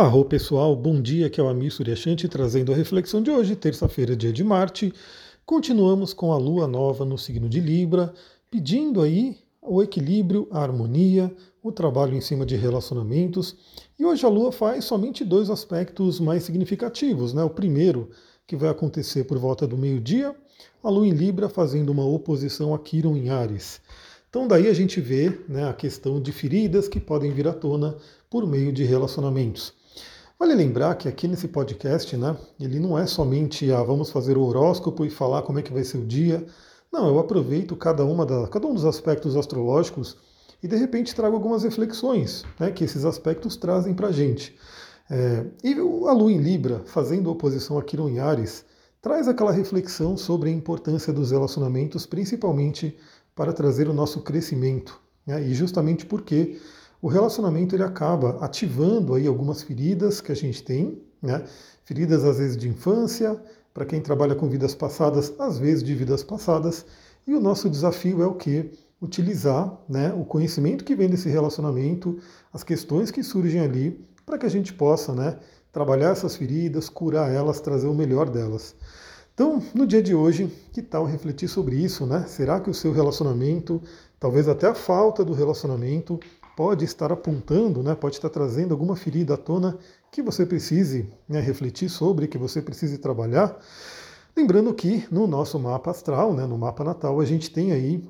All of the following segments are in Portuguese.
Arro pessoal, bom dia, que é o Amir Suryashanti trazendo a reflexão de hoje, terça-feira, dia de Marte. Continuamos com a lua nova no signo de Libra, pedindo aí o equilíbrio, a harmonia, o trabalho em cima de relacionamentos. E hoje a lua faz somente dois aspectos mais significativos, né? O primeiro, que vai acontecer por volta do meio-dia, a lua em Libra fazendo uma oposição a Quiron em Ares. Então daí a gente vê né, a questão de feridas que podem vir à tona por meio de relacionamentos. Vale lembrar que aqui nesse podcast, né, ele não é somente ah, vamos fazer o horóscopo e falar como é que vai ser o dia. Não, eu aproveito cada, uma da, cada um dos aspectos astrológicos e de repente trago algumas reflexões né, que esses aspectos trazem para a gente. É, e a Lua em Libra, fazendo oposição a Quirón em Ares, traz aquela reflexão sobre a importância dos relacionamentos, principalmente para trazer o nosso crescimento. Né, e justamente porque o relacionamento ele acaba ativando aí algumas feridas que a gente tem, né? Feridas às vezes de infância, para quem trabalha com vidas passadas, às vezes de vidas passadas. E o nosso desafio é o que? Utilizar né, o conhecimento que vem desse relacionamento, as questões que surgem ali, para que a gente possa né, trabalhar essas feridas, curar elas, trazer o melhor delas. Então, no dia de hoje, que tal refletir sobre isso, né? Será que o seu relacionamento, talvez até a falta do relacionamento, pode estar apontando, né, pode estar trazendo alguma ferida à tona que você precise né, refletir sobre, que você precise trabalhar. Lembrando que no nosso mapa astral, né, no mapa natal, a gente tem aí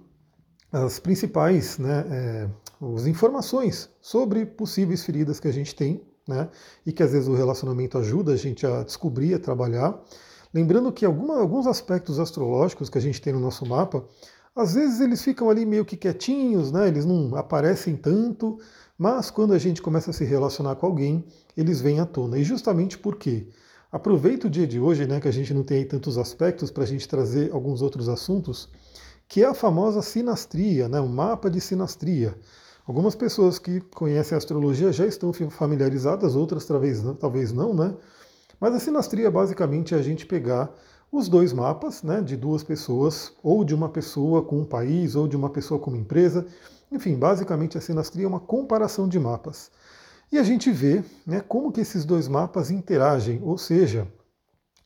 as principais né, é, as informações sobre possíveis feridas que a gente tem, né, e que às vezes o relacionamento ajuda a gente a descobrir, a trabalhar. Lembrando que alguma, alguns aspectos astrológicos que a gente tem no nosso mapa às vezes eles ficam ali meio que quietinhos, né? eles não aparecem tanto, mas quando a gente começa a se relacionar com alguém, eles vêm à tona. E justamente por quê? Aproveita o dia de hoje, né, que a gente não tem tantos aspectos para a gente trazer alguns outros assuntos, que é a famosa sinastria, né, o mapa de sinastria. Algumas pessoas que conhecem a astrologia já estão familiarizadas, outras talvez não, talvez não né? Mas a sinastria basicamente é a gente pegar os dois mapas, né, de duas pessoas, ou de uma pessoa com um país, ou de uma pessoa com uma empresa. Enfim, basicamente a sinastria é uma comparação de mapas. E a gente vê né, como que esses dois mapas interagem, ou seja,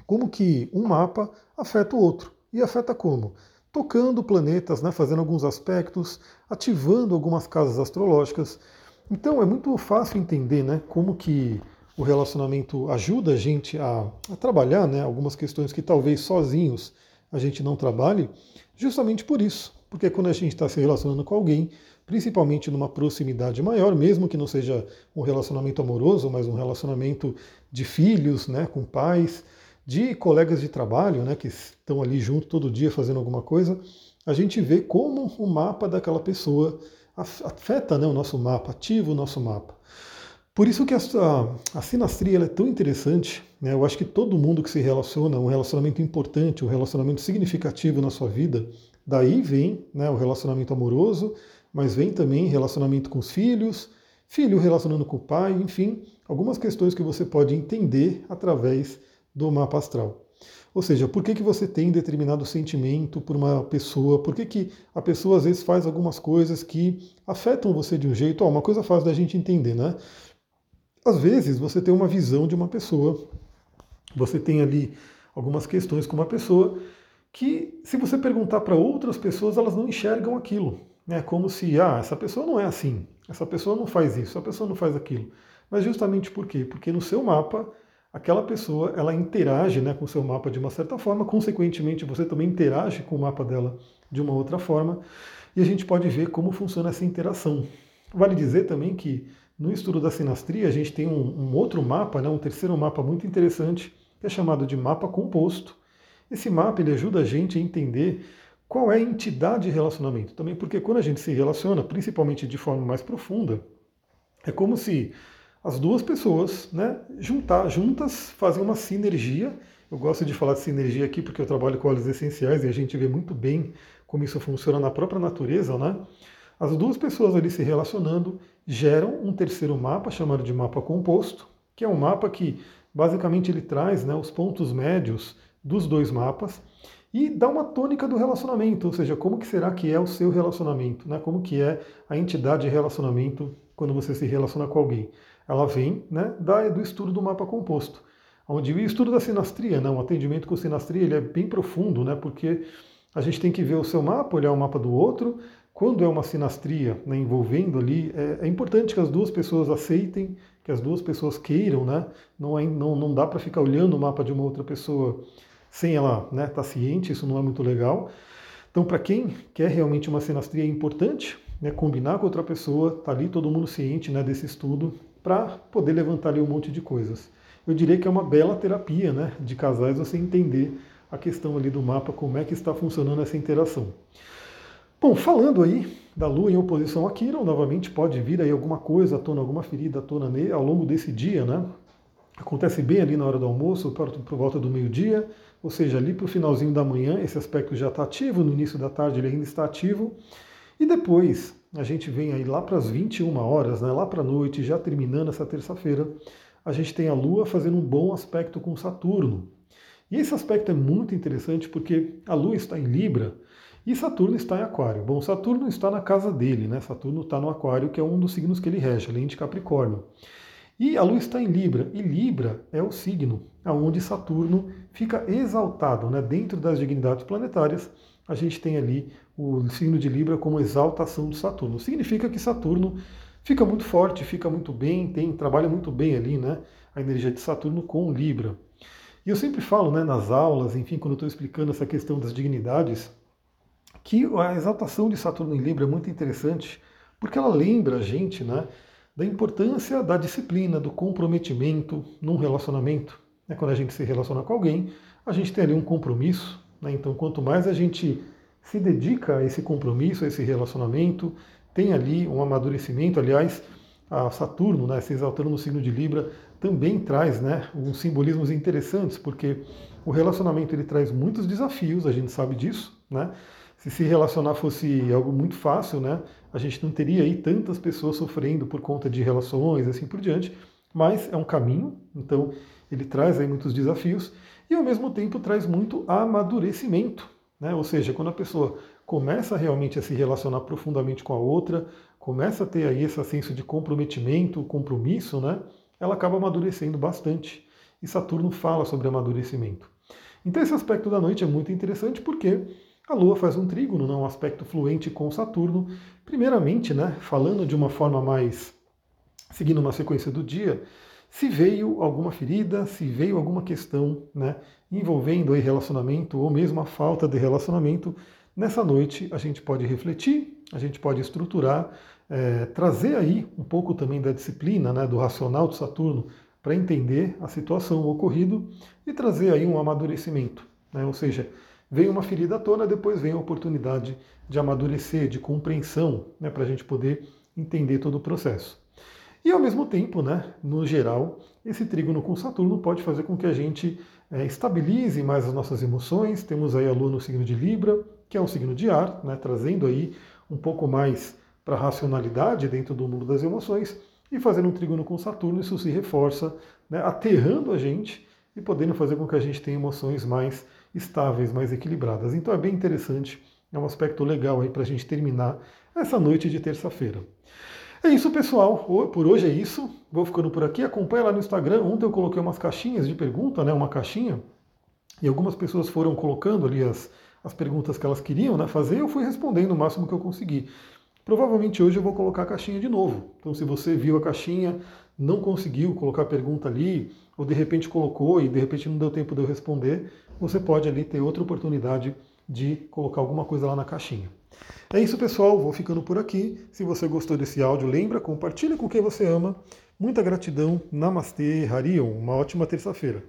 como que um mapa afeta o outro. E afeta como? Tocando planetas, né, fazendo alguns aspectos, ativando algumas casas astrológicas. Então é muito fácil entender né, como que o relacionamento ajuda a gente a, a trabalhar né, algumas questões que talvez sozinhos a gente não trabalhe, justamente por isso. Porque quando a gente está se relacionando com alguém, principalmente numa proximidade maior, mesmo que não seja um relacionamento amoroso, mas um relacionamento de filhos, né, com pais, de colegas de trabalho, né, que estão ali junto todo dia fazendo alguma coisa, a gente vê como o mapa daquela pessoa afeta né, o nosso mapa, ativa o nosso mapa. Por isso que a, a sinastria é tão interessante. Né? Eu acho que todo mundo que se relaciona, um relacionamento importante, um relacionamento significativo na sua vida, daí vem né, o relacionamento amoroso, mas vem também relacionamento com os filhos, filho relacionando com o pai, enfim, algumas questões que você pode entender através do mapa astral. Ou seja, por que, que você tem determinado sentimento por uma pessoa? Por que, que a pessoa às vezes faz algumas coisas que afetam você de um jeito? Ó, uma coisa fácil da gente entender, né? Às vezes você tem uma visão de uma pessoa, você tem ali algumas questões com uma pessoa que, se você perguntar para outras pessoas, elas não enxergam aquilo. É como se, ah, essa pessoa não é assim, essa pessoa não faz isso, essa pessoa não faz aquilo. Mas justamente por quê? Porque no seu mapa, aquela pessoa, ela interage né, com o seu mapa de uma certa forma, consequentemente você também interage com o mapa dela de uma outra forma, e a gente pode ver como funciona essa interação. Vale dizer também que no estudo da sinastria, a gente tem um, um outro mapa, né, um terceiro mapa muito interessante, que é chamado de mapa composto. Esse mapa ele ajuda a gente a entender qual é a entidade de relacionamento. Também porque quando a gente se relaciona, principalmente de forma mais profunda, é como se as duas pessoas né, juntar, juntas fazem uma sinergia. Eu gosto de falar de sinergia aqui porque eu trabalho com óleos essenciais e a gente vê muito bem como isso funciona na própria natureza, né? As duas pessoas ali se relacionando geram um terceiro mapa chamado de mapa composto, que é um mapa que basicamente ele traz né, os pontos médios dos dois mapas e dá uma tônica do relacionamento, ou seja, como que será que é o seu relacionamento, né? como que é a entidade de relacionamento quando você se relaciona com alguém. ela vem né, da, do estudo do mapa composto. Onde o estudo da sinastria, né, um atendimento com sinastria, ele é bem profundo, né, porque a gente tem que ver o seu mapa, olhar o mapa do outro. Quando é uma sinastria né, envolvendo ali, é, é, importante que as duas pessoas aceitem, que as duas pessoas queiram, né? Não, é, não, não dá para ficar olhando o mapa de uma outra pessoa sem ela estar né, tá ciente, isso não é muito legal. Então, para quem quer realmente uma sinastria, é importante né, combinar com outra pessoa, tá ali todo mundo ciente né, desse estudo, para poder levantar ali um monte de coisas. Eu diria que é uma bela terapia né, de casais você entender a questão ali do mapa, como é que está funcionando essa interação. Bom, falando aí da Lua em oposição a Quiron, novamente pode vir aí alguma coisa à tona, alguma ferida à tona ao longo desse dia, né? Acontece bem ali na hora do almoço, por volta do meio-dia, ou seja, ali para o finalzinho da manhã, esse aspecto já está ativo, no início da tarde ele ainda está ativo, e depois a gente vem aí lá para as 21 horas, né, lá para a noite, já terminando essa terça-feira, a gente tem a Lua fazendo um bom aspecto com Saturno. E esse aspecto é muito interessante porque a Lua está em Libra e Saturno está em Aquário. Bom, Saturno está na casa dele, né? Saturno está no Aquário, que é um dos signos que ele rege, além de Capricórnio. E a Lua está em Libra, e Libra é o signo onde Saturno fica exaltado. Né? Dentro das dignidades planetárias, a gente tem ali o signo de Libra como exaltação de Saturno. Significa que Saturno fica muito forte, fica muito bem, tem trabalha muito bem ali, né? A energia de Saturno com Libra. E eu sempre falo né, nas aulas, enfim, quando eu estou explicando essa questão das dignidades, que a exaltação de Saturno em Libra é muito interessante, porque ela lembra a gente né, da importância da disciplina, do comprometimento num relacionamento. Né, quando a gente se relaciona com alguém, a gente tem ali um compromisso. Né, então, quanto mais a gente se dedica a esse compromisso, a esse relacionamento, tem ali um amadurecimento. Aliás, a Saturno, né, se exaltando no signo de Libra, também traz né, uns simbolismos interessantes, porque o relacionamento ele traz muitos desafios, a gente sabe disso. Né? Se se relacionar fosse algo muito fácil, né, a gente não teria aí tantas pessoas sofrendo por conta de relações, assim por diante, mas é um caminho, então ele traz aí muitos desafios e ao mesmo tempo traz muito amadurecimento. Né? Ou seja, quando a pessoa começa realmente a se relacionar profundamente com a outra, começa a ter aí esse senso de comprometimento, compromisso, né? ela acaba amadurecendo bastante. E Saturno fala sobre amadurecimento. Então esse aspecto da noite é muito interessante porque a Lua faz um trígono, né, um aspecto fluente com Saturno. Primeiramente, né, falando de uma forma mais seguindo uma sequência do dia, se veio alguma ferida, se veio alguma questão né, envolvendo aí relacionamento ou mesmo a falta de relacionamento, nessa noite a gente pode refletir, a gente pode estruturar é, trazer aí um pouco também da disciplina, né, do racional de Saturno, para entender a situação, o ocorrido, e trazer aí um amadurecimento. Né, ou seja, vem uma ferida à tona, depois vem a oportunidade de amadurecer, de compreensão, né, para a gente poder entender todo o processo. E ao mesmo tempo, né, no geral, esse trígono com Saturno pode fazer com que a gente é, estabilize mais as nossas emoções. Temos aí a Lua no signo de Libra, que é um signo de ar, né, trazendo aí um pouco mais para a racionalidade dentro do mundo das emoções, e fazendo um trígono com Saturno, isso se reforça, né, aterrando a gente e podendo fazer com que a gente tenha emoções mais estáveis, mais equilibradas. Então é bem interessante, é um aspecto legal aí para a gente terminar essa noite de terça-feira. É isso, pessoal. Por hoje é isso. Vou ficando por aqui. Acompanha lá no Instagram. Ontem eu coloquei umas caixinhas de pergunta, né? Uma caixinha. E algumas pessoas foram colocando ali as, as perguntas que elas queriam né, fazer. Eu fui respondendo o máximo que eu consegui. Provavelmente hoje eu vou colocar a caixinha de novo. Então, se você viu a caixinha, não conseguiu colocar a pergunta ali, ou de repente colocou e de repente não deu tempo de eu responder, você pode ali ter outra oportunidade de colocar alguma coisa lá na caixinha. É isso, pessoal. Vou ficando por aqui. Se você gostou desse áudio, lembra, compartilha com quem você ama. Muita gratidão. Namastê, Harion. Uma ótima terça-feira.